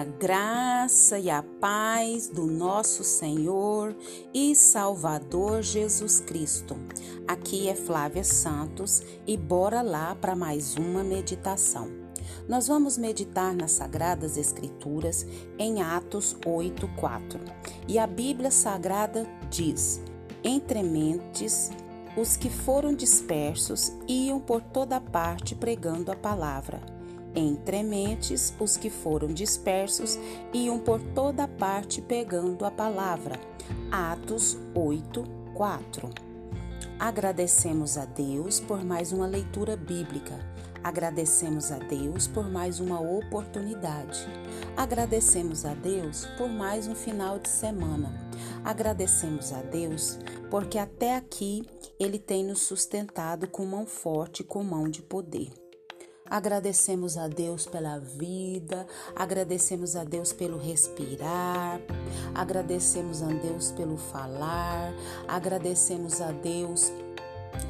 A graça e a paz do nosso Senhor e Salvador Jesus Cristo. Aqui é Flávia Santos e bora lá para mais uma meditação. Nós vamos meditar nas Sagradas Escrituras em Atos 8:4. E a Bíblia Sagrada diz: Entre mentes os que foram dispersos iam por toda parte pregando a palavra entre mentes, os que foram dispersos iam por toda parte pegando a palavra. Atos 8, 4. Agradecemos a Deus por mais uma leitura bíblica. Agradecemos a Deus por mais uma oportunidade. Agradecemos a Deus por mais um final de semana. Agradecemos a Deus porque até aqui Ele tem nos sustentado com mão forte, com mão de poder. Agradecemos a Deus pela vida, agradecemos a Deus pelo respirar, agradecemos a Deus pelo falar, agradecemos a Deus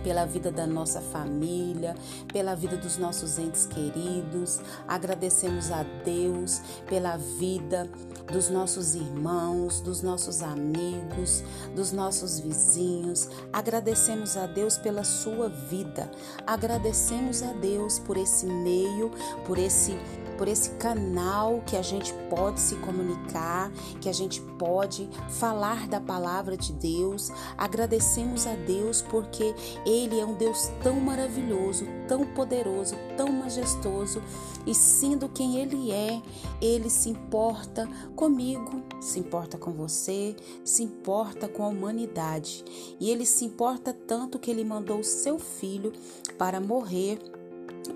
pela vida da nossa família, pela vida dos nossos entes queridos. Agradecemos a Deus pela vida dos nossos irmãos, dos nossos amigos, dos nossos vizinhos. Agradecemos a Deus pela sua vida. Agradecemos a Deus por esse meio, por esse por esse canal que a gente pode se comunicar, que a gente pode falar da palavra de Deus. Agradecemos a Deus porque Ele é um Deus tão maravilhoso, tão poderoso, tão majestoso e sendo quem Ele é, Ele se importa comigo, se importa com você, se importa com a humanidade. E Ele se importa tanto que Ele mandou o seu Filho para morrer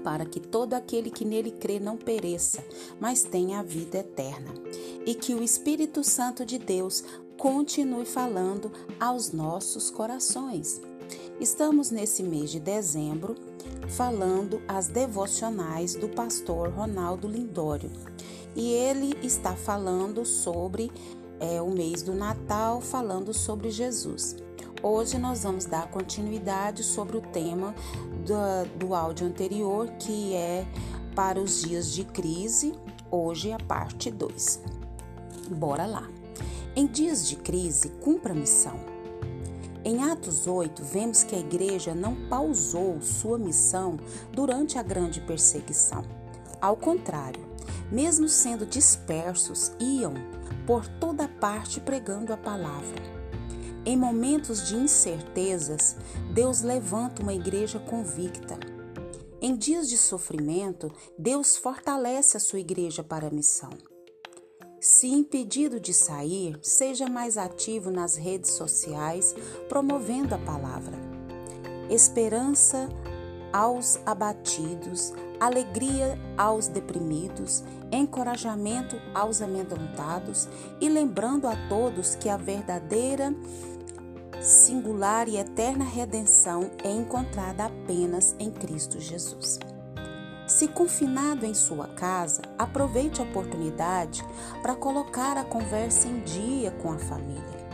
para que todo aquele que nele crê não pereça, mas tenha a vida eterna. E que o Espírito Santo de Deus continue falando aos nossos corações. Estamos nesse mês de dezembro falando as devocionais do pastor Ronaldo Lindório. E ele está falando sobre é, o mês do Natal, falando sobre Jesus. Hoje nós vamos dar continuidade sobre o tema do, do áudio anterior, que é para os dias de crise, hoje é a parte 2. Bora lá! Em dias de crise, cumpra a missão. Em Atos 8, vemos que a igreja não pausou sua missão durante a grande perseguição. Ao contrário, mesmo sendo dispersos, iam por toda parte pregando a palavra. Em momentos de incertezas, Deus levanta uma igreja convicta. Em dias de sofrimento, Deus fortalece a sua igreja para a missão. Se impedido de sair, seja mais ativo nas redes sociais, promovendo a palavra. Esperança aos abatidos, alegria aos deprimidos, encorajamento aos amedrontados e lembrando a todos que a verdadeira singular e eterna redenção é encontrada apenas em Cristo Jesus. Se confinado em sua casa, aproveite a oportunidade para colocar a conversa em dia com a família.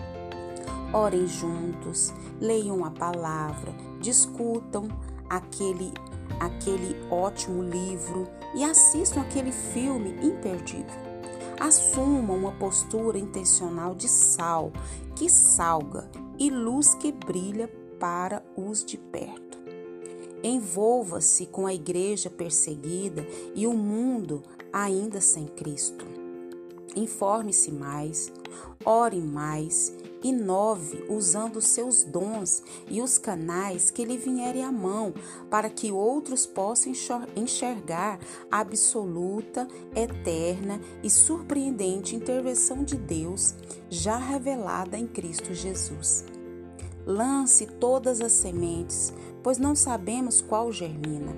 Orem juntos, leiam a palavra, discutam aquele aquele ótimo livro e assistam aquele filme imperdível. Assumam uma postura intencional de sal que salga e luz que brilha para os de perto. Envolva-se com a igreja perseguida e o mundo ainda sem Cristo. Informe-se mais, ore mais, inove usando seus dons e os canais que lhe vierem à mão, para que outros possam enxergar a absoluta, eterna e surpreendente intervenção de Deus já revelada em Cristo Jesus. Lance todas as sementes, pois não sabemos qual germina.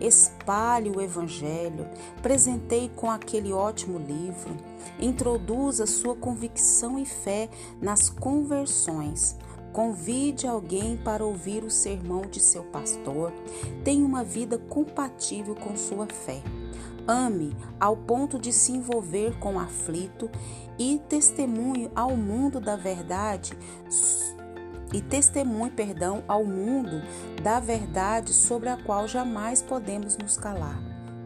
Espalhe o Evangelho, presenteie com aquele ótimo livro, introduza sua convicção e fé nas conversões. Convide alguém para ouvir o sermão de seu pastor. Tenha uma vida compatível com sua fé. Ame ao ponto de se envolver com o aflito e testemunhe ao mundo da verdade e testemunhe, perdão, ao mundo da verdade sobre a qual jamais podemos nos calar.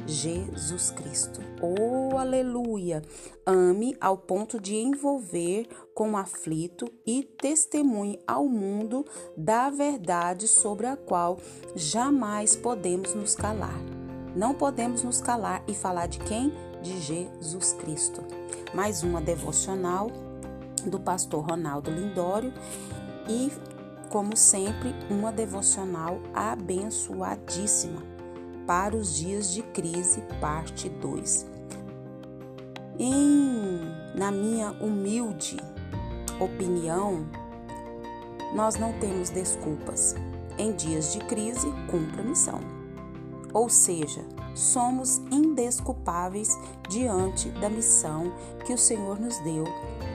Jesus Cristo. Oh, aleluia! Ame ao ponto de envolver com o aflito e testemunhe ao mundo da verdade sobre a qual jamais podemos nos calar. Não podemos nos calar e falar de quem? De Jesus Cristo. Mais uma devocional do pastor Ronaldo Lindório e, como sempre, uma devocional abençoadíssima para os dias de crise, parte 2. Em, na minha humilde opinião, nós não temos desculpas. Em dias de crise, cumpra a missão. Ou seja, somos indesculpáveis diante da missão que o Senhor nos deu,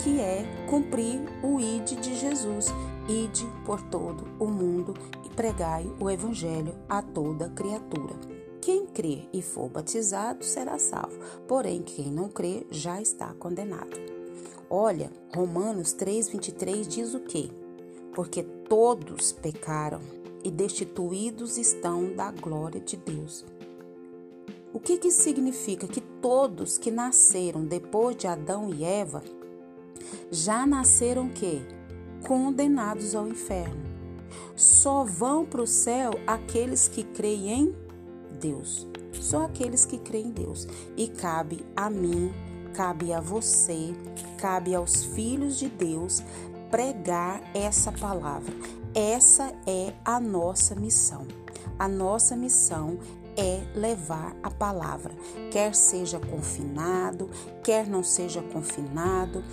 que é cumprir o ide de Jesus, ide por todo o mundo e pregai o evangelho a toda criatura. Quem crer e for batizado será salvo, porém quem não crer já está condenado. Olha, Romanos 3:23 diz o quê? Porque todos pecaram e destituídos estão da glória de Deus. O que, que significa que todos que nasceram depois de Adão e Eva já nasceram que condenados ao inferno. Só vão para o céu aqueles que creem em Deus. Só aqueles que creem em Deus. E cabe a mim, cabe a você, cabe aos filhos de Deus pregar essa palavra. Essa é a nossa missão. A nossa missão é levar a palavra, quer seja confinado, quer não seja confinado,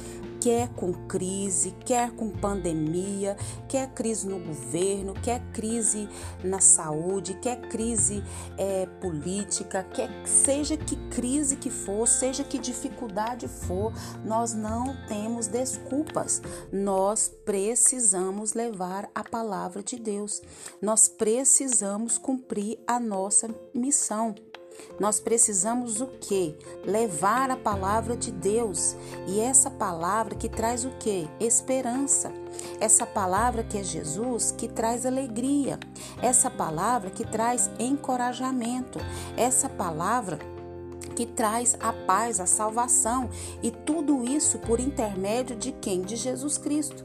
quer com crise, quer com pandemia, quer crise no governo, quer crise na saúde, quer crise é, política, quer seja que crise que for, seja que dificuldade for, nós não temos desculpas. Nós precisamos levar a palavra de Deus. Nós precisamos cumprir a nossa missão. Nós precisamos o que? Levar a palavra de Deus. E essa palavra que traz o que? Esperança. Essa palavra que é Jesus, que traz alegria. Essa palavra que traz encorajamento. Essa palavra que traz a paz, a salvação e tudo isso por intermédio de quem? De Jesus Cristo.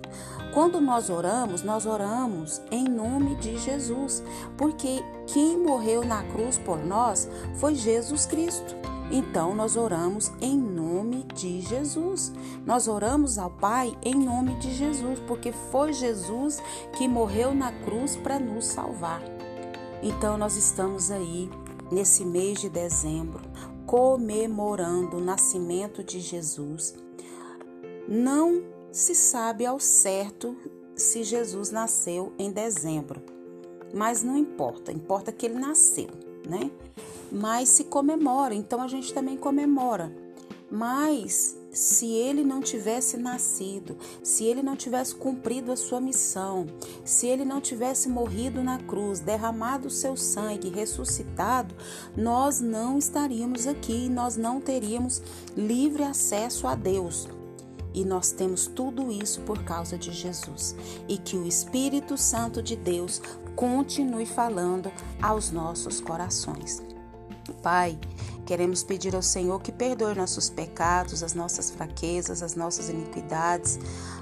Quando nós oramos, nós oramos em nome de Jesus, porque quem morreu na cruz por nós foi Jesus Cristo. Então nós oramos em nome de Jesus. Nós oramos ao Pai em nome de Jesus, porque foi Jesus que morreu na cruz para nos salvar. Então nós estamos aí nesse mês de dezembro comemorando o nascimento de Jesus. Não se sabe ao certo se Jesus nasceu em dezembro, mas não importa, importa que ele nasceu, né? Mas se comemora, então a gente também comemora. Mas se ele não tivesse nascido, se ele não tivesse cumprido a sua missão, se ele não tivesse morrido na cruz, derramado o seu sangue, ressuscitado, nós não estaríamos aqui, nós não teríamos livre acesso a Deus. E nós temos tudo isso por causa de Jesus. E que o Espírito Santo de Deus continue falando aos nossos corações. Pai, Queremos pedir ao Senhor que perdoe nossos pecados, as nossas fraquezas, as nossas iniquidades,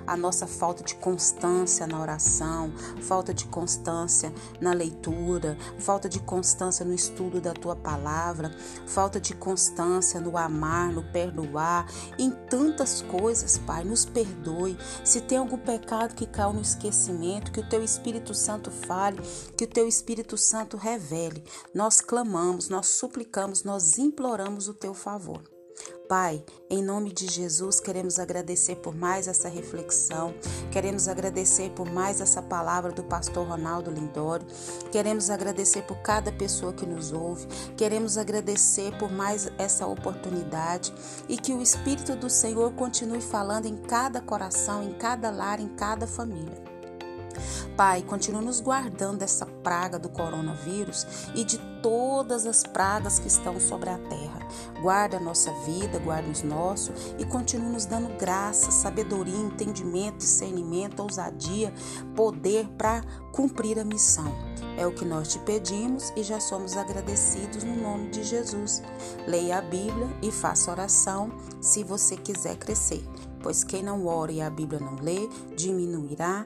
a nossa falta de constância na oração, falta de constância na leitura, falta de constância no estudo da tua palavra, falta de constância no amar, no perdoar, em tantas coisas, Pai. Nos perdoe. Se tem algum pecado que caiu no esquecimento, que o teu Espírito Santo fale, que o teu Espírito Santo revele. Nós clamamos, nós suplicamos, nós imploramos o teu favor. Pai, em nome de Jesus, queremos agradecer por mais essa reflexão, queremos agradecer por mais essa palavra do pastor Ronaldo Lindório, queremos agradecer por cada pessoa que nos ouve, queremos agradecer por mais essa oportunidade e que o Espírito do Senhor continue falando em cada coração, em cada lar, em cada família. Pai, continua nos guardando dessa praga do coronavírus e de todas as pragas que estão sobre a terra. Guarda a nossa vida, guarda os nossos e continua nos dando graça, sabedoria, entendimento, discernimento, ousadia, poder para cumprir a missão. É o que nós te pedimos e já somos agradecidos no nome de Jesus. Leia a Bíblia e faça oração se você quiser crescer, pois quem não ora e a Bíblia não lê, diminuirá,